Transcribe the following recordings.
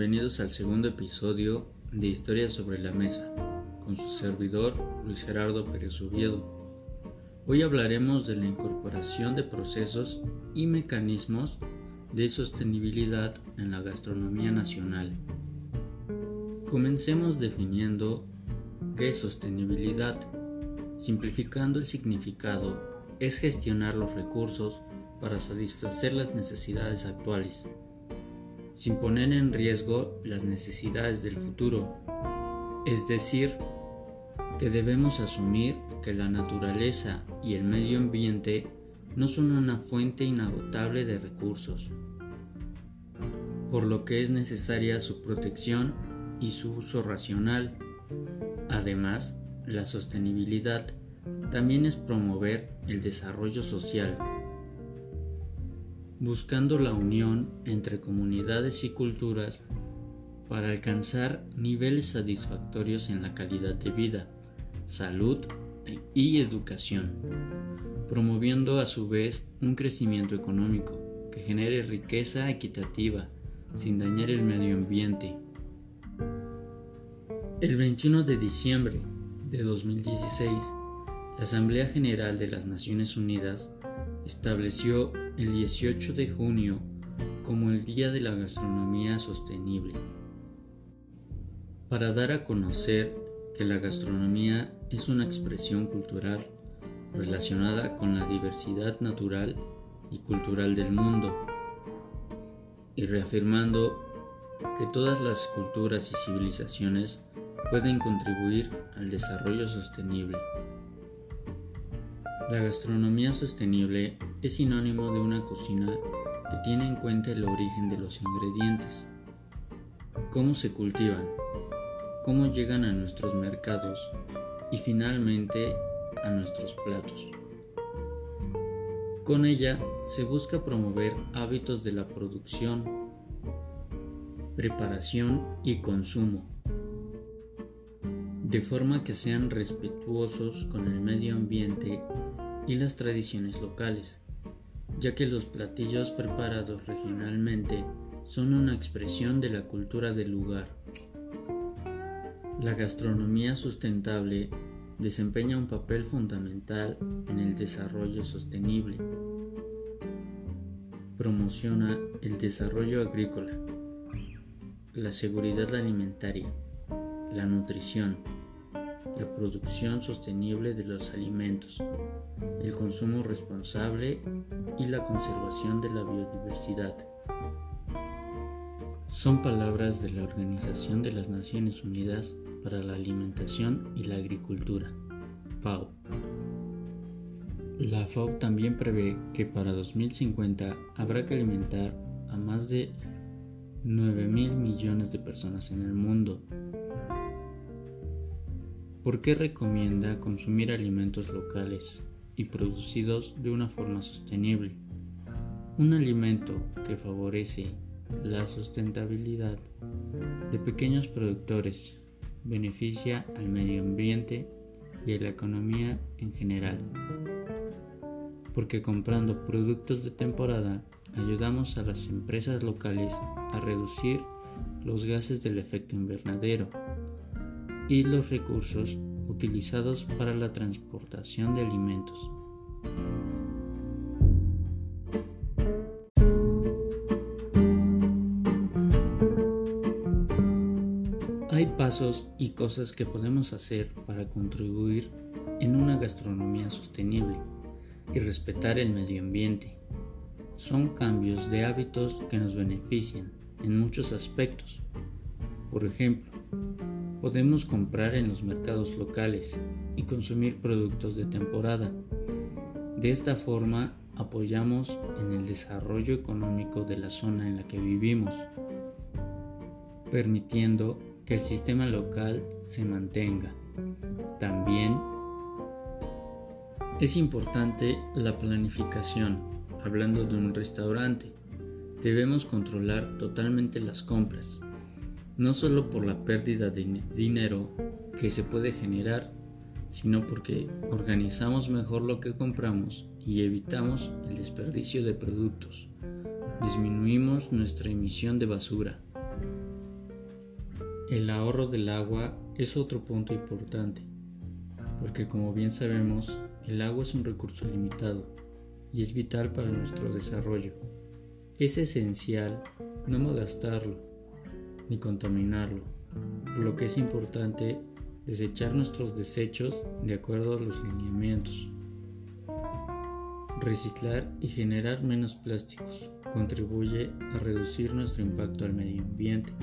Bienvenidos al segundo episodio de Historias sobre la Mesa, con su servidor Luis Gerardo Pérez Oviedo. Hoy hablaremos de la incorporación de procesos y mecanismos de sostenibilidad en la gastronomía nacional. Comencemos definiendo qué es sostenibilidad. Simplificando el significado, es gestionar los recursos para satisfacer las necesidades actuales sin poner en riesgo las necesidades del futuro. Es decir, que debemos asumir que la naturaleza y el medio ambiente no son una fuente inagotable de recursos, por lo que es necesaria su protección y su uso racional. Además, la sostenibilidad también es promover el desarrollo social buscando la unión entre comunidades y culturas para alcanzar niveles satisfactorios en la calidad de vida, salud y educación, promoviendo a su vez un crecimiento económico que genere riqueza equitativa sin dañar el medio ambiente. El 21 de diciembre de 2016, la Asamblea General de las Naciones Unidas estableció el 18 de junio como el Día de la Gastronomía Sostenible, para dar a conocer que la gastronomía es una expresión cultural relacionada con la diversidad natural y cultural del mundo, y reafirmando que todas las culturas y civilizaciones pueden contribuir al desarrollo sostenible. La gastronomía sostenible es sinónimo de una cocina que tiene en cuenta el origen de los ingredientes, cómo se cultivan, cómo llegan a nuestros mercados y finalmente a nuestros platos. Con ella se busca promover hábitos de la producción, preparación y consumo, de forma que sean respetuosos con el medio ambiente y las tradiciones locales, ya que los platillos preparados regionalmente son una expresión de la cultura del lugar. La gastronomía sustentable desempeña un papel fundamental en el desarrollo sostenible. Promociona el desarrollo agrícola, la seguridad alimentaria, la nutrición, la producción sostenible de los alimentos, el consumo responsable y la conservación de la biodiversidad. Son palabras de la Organización de las Naciones Unidas para la Alimentación y la Agricultura, FAO. La FAO también prevé que para 2050 habrá que alimentar a más de 9 mil millones de personas en el mundo ¿Por qué recomienda consumir alimentos locales y producidos de una forma sostenible? Un alimento que favorece la sustentabilidad de pequeños productores beneficia al medio ambiente y a la economía en general. Porque comprando productos de temporada ayudamos a las empresas locales a reducir los gases del efecto invernadero y los recursos utilizados para la transportación de alimentos. Hay pasos y cosas que podemos hacer para contribuir en una gastronomía sostenible y respetar el medio ambiente. Son cambios de hábitos que nos benefician en muchos aspectos. Por ejemplo, Podemos comprar en los mercados locales y consumir productos de temporada. De esta forma apoyamos en el desarrollo económico de la zona en la que vivimos, permitiendo que el sistema local se mantenga. También es importante la planificación. Hablando de un restaurante, debemos controlar totalmente las compras no solo por la pérdida de dinero que se puede generar, sino porque organizamos mejor lo que compramos y evitamos el desperdicio de productos. Disminuimos nuestra emisión de basura. El ahorro del agua es otro punto importante, porque como bien sabemos, el agua es un recurso limitado y es vital para nuestro desarrollo. Es esencial no malgastarlo ni contaminarlo, por lo que es importante desechar nuestros desechos de acuerdo a los lineamientos. Reciclar y generar menos plásticos contribuye a reducir nuestro impacto al medio ambiente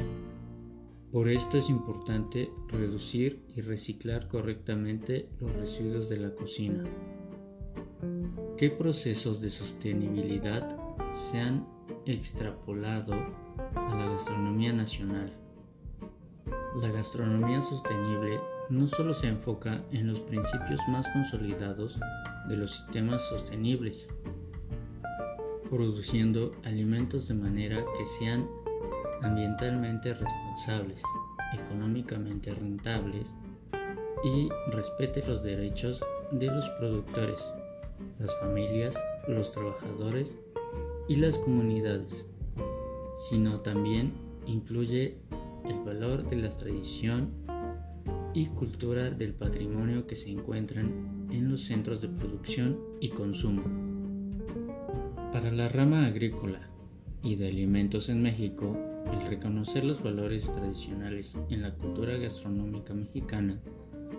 por esto es importante reducir y reciclar correctamente los residuos de la cocina. ¿Qué procesos de sostenibilidad se han extrapolado a la gastronomía nacional? La gastronomía sostenible no solo se enfoca en los principios más consolidados de los sistemas sostenibles, produciendo alimentos de manera que sean ambientalmente responsables, económicamente rentables y respete los derechos de los productores, las familias, los trabajadores y las comunidades, sino también incluye el valor de la tradición y cultura del patrimonio que se encuentran en los centros de producción y consumo. Para la rama agrícola y de alimentos en México, el reconocer los valores tradicionales en la cultura gastronómica mexicana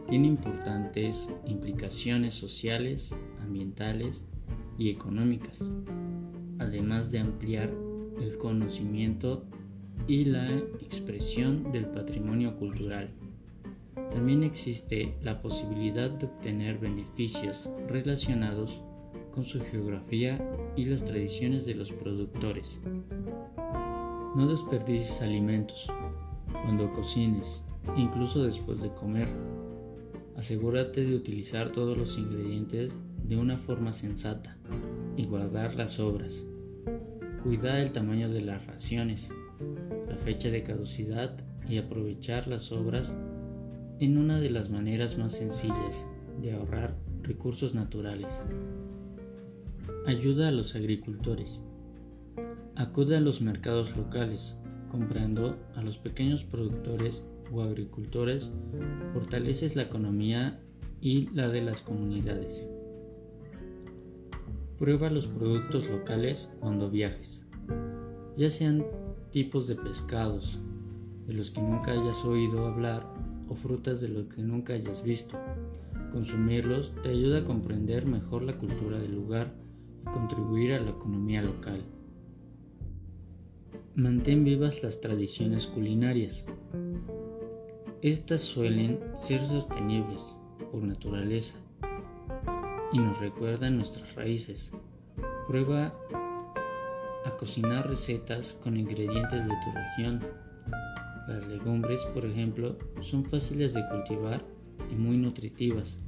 tiene importantes implicaciones sociales, ambientales y económicas, además de ampliar el conocimiento y la expresión del patrimonio cultural. También existe la posibilidad de obtener beneficios relacionados con su geografía y las tradiciones de los productores, no desperdicies alimentos cuando cocines, incluso después de comer. Asegúrate de utilizar todos los ingredientes de una forma sensata y guardar las sobras. Cuida el tamaño de las raciones, la fecha de caducidad y aprovechar las sobras en una de las maneras más sencillas de ahorrar recursos naturales. Ayuda a los agricultores. Acude a los mercados locales, comprando a los pequeños productores o agricultores, fortaleces la economía y la de las comunidades. Prueba los productos locales cuando viajes, ya sean tipos de pescados de los que nunca hayas oído hablar o frutas de los que nunca hayas visto. Consumirlos te ayuda a comprender mejor la cultura del lugar y contribuir a la economía local. Mantén vivas las tradiciones culinarias. Estas suelen ser sostenibles por naturaleza y nos recuerdan nuestras raíces. Prueba a cocinar recetas con ingredientes de tu región. Las legumbres, por ejemplo, son fáciles de cultivar y muy nutritivas.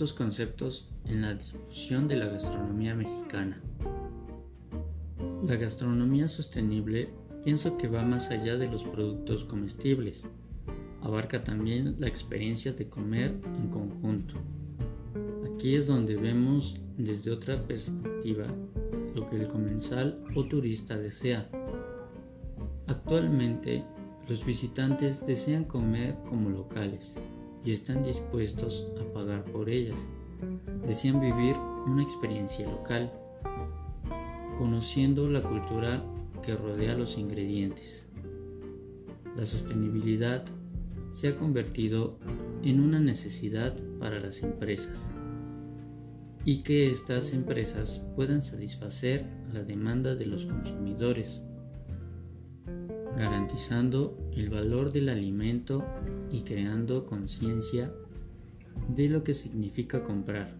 estos conceptos en la difusión de la gastronomía mexicana. La gastronomía sostenible pienso que va más allá de los productos comestibles. Abarca también la experiencia de comer en conjunto. Aquí es donde vemos desde otra perspectiva lo que el comensal o turista desea. Actualmente, los visitantes desean comer como locales, y están dispuestos a pagar por ellas. Desean vivir una experiencia local, conociendo la cultura que rodea los ingredientes. La sostenibilidad se ha convertido en una necesidad para las empresas y que estas empresas puedan satisfacer la demanda de los consumidores garantizando el valor del alimento y creando conciencia de lo que significa comprar.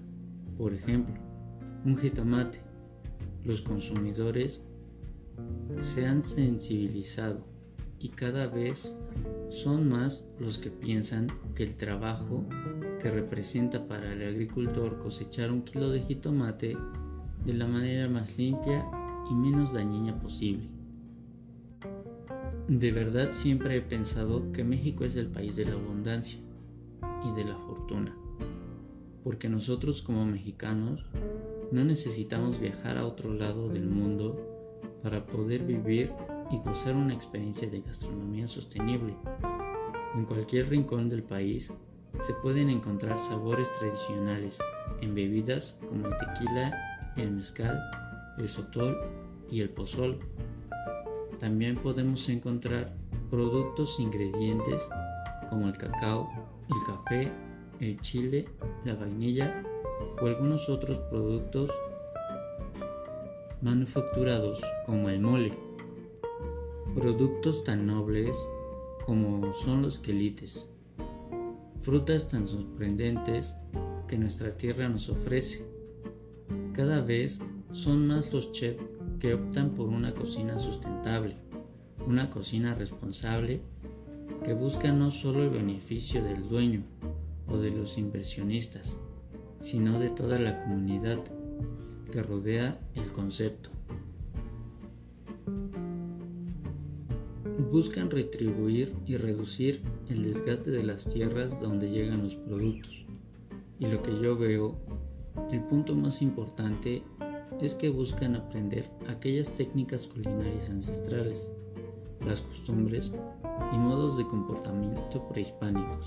Por ejemplo, un jitomate. Los consumidores se han sensibilizado y cada vez son más los que piensan que el trabajo que representa para el agricultor cosechar un kilo de jitomate de la manera más limpia y menos dañina posible. De verdad siempre he pensado que México es el país de la abundancia y de la fortuna. porque nosotros como mexicanos no necesitamos viajar a otro lado del mundo para poder vivir y gozar una experiencia de gastronomía sostenible. En cualquier rincón del país se pueden encontrar sabores tradicionales en bebidas como el tequila, el mezcal, el sotol y el pozol. También podemos encontrar productos e ingredientes como el cacao, el café, el chile, la vainilla o algunos otros productos manufacturados como el mole. Productos tan nobles como son los quelites, frutas tan sorprendentes que nuestra tierra nos ofrece. Cada vez son más los chefs que optan por una cocina sustentable, una cocina responsable que busca no solo el beneficio del dueño o de los inversionistas, sino de toda la comunidad que rodea el concepto. Buscan retribuir y reducir el desgaste de las tierras donde llegan los productos. Y lo que yo veo, el punto más importante es que buscan aprender aquellas técnicas culinarias ancestrales, las costumbres y modos de comportamiento prehispánicos,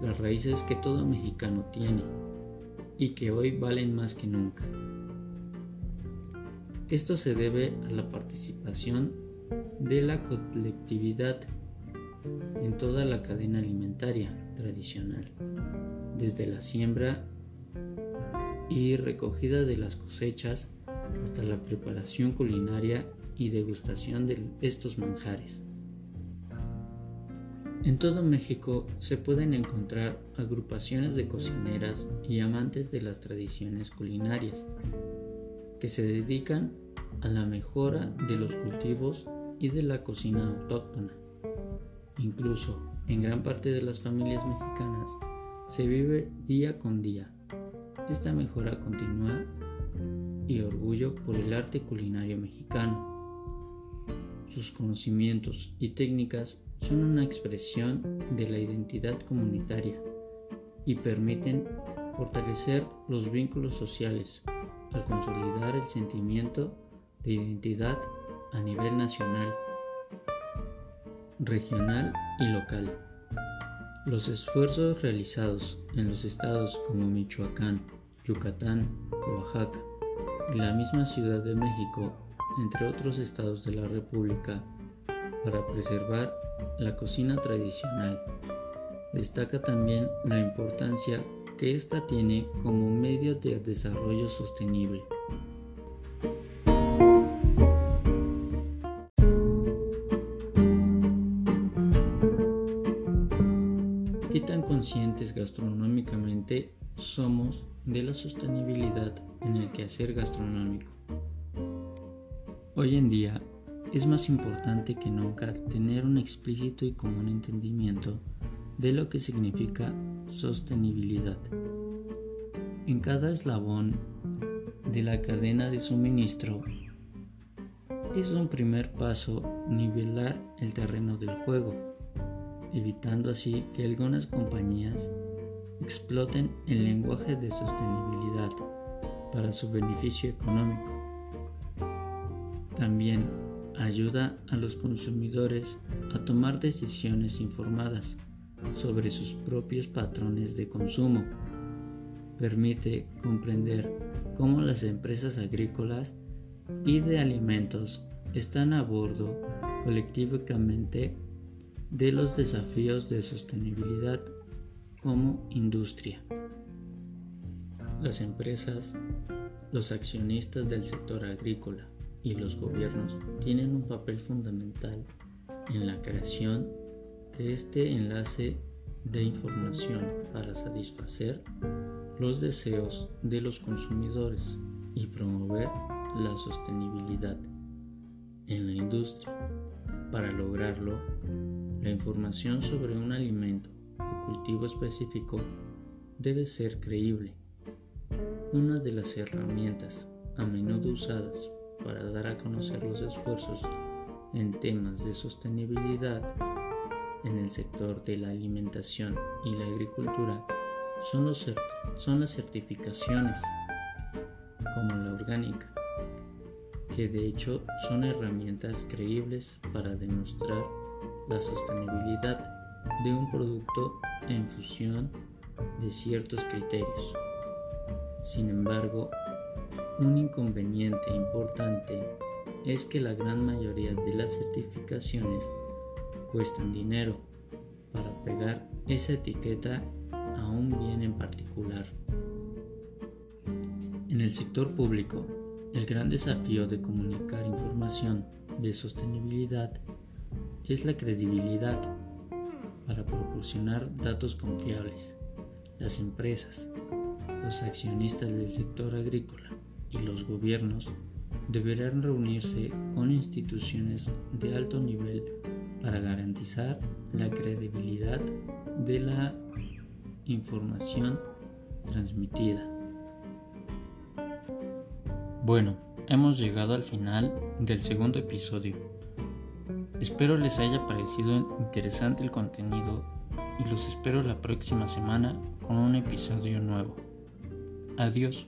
las raíces que todo mexicano tiene y que hoy valen más que nunca. Esto se debe a la participación de la colectividad en toda la cadena alimentaria tradicional, desde la siembra y recogida de las cosechas hasta la preparación culinaria y degustación de estos manjares. En todo México se pueden encontrar agrupaciones de cocineras y amantes de las tradiciones culinarias que se dedican a la mejora de los cultivos y de la cocina autóctona. Incluso en gran parte de las familias mexicanas se vive día con día. Esta mejora continua y orgullo por el arte culinario mexicano. Sus conocimientos y técnicas son una expresión de la identidad comunitaria y permiten fortalecer los vínculos sociales al consolidar el sentimiento de identidad a nivel nacional, regional y local. Los esfuerzos realizados en los estados como Michoacán, Yucatán, Oaxaca y la misma Ciudad de México, entre otros estados de la República, para preservar la cocina tradicional. Destaca también la importancia que ésta tiene como medio de desarrollo sostenible. ¿Qué tan conscientes gastronómicamente somos de la sostenibilidad en el quehacer gastronómico? Hoy en día es más importante que nunca tener un explícito y común entendimiento de lo que significa sostenibilidad. En cada eslabón de la cadena de suministro es un primer paso nivelar el terreno del juego, evitando así que algunas compañías exploten el lenguaje de sostenibilidad para su beneficio económico. También ayuda a los consumidores a tomar decisiones informadas sobre sus propios patrones de consumo. Permite comprender cómo las empresas agrícolas y de alimentos están a bordo colectivamente de los desafíos de sostenibilidad como industria. Las empresas, los accionistas del sector agrícola, y los gobiernos tienen un papel fundamental en la creación de este enlace de información para satisfacer los deseos de los consumidores y promover la sostenibilidad en la industria. Para lograrlo, la información sobre un alimento o cultivo específico debe ser creíble. Una de las herramientas a menudo usadas para dar a conocer los esfuerzos en temas de sostenibilidad en el sector de la alimentación y la agricultura son, las certificaciones, como la orgánica, que de hecho son herramientas creíbles para demostrar la sostenibilidad de un producto en función de ciertos criterios. Sin embargo, un inconveniente importante es que la gran mayoría de las certificaciones cuestan dinero para pegar esa etiqueta a un bien en particular. En el sector público, el gran desafío de comunicar información de sostenibilidad es la credibilidad para proporcionar datos confiables. Las empresas, los accionistas del sector agrícola y los gobiernos deberán reunirse con instituciones de alto nivel para garantizar la credibilidad de la información transmitida. Bueno, hemos llegado al final del segundo episodio. Espero les haya parecido interesante el contenido y los espero la próxima semana con un episodio nuevo. Adiós.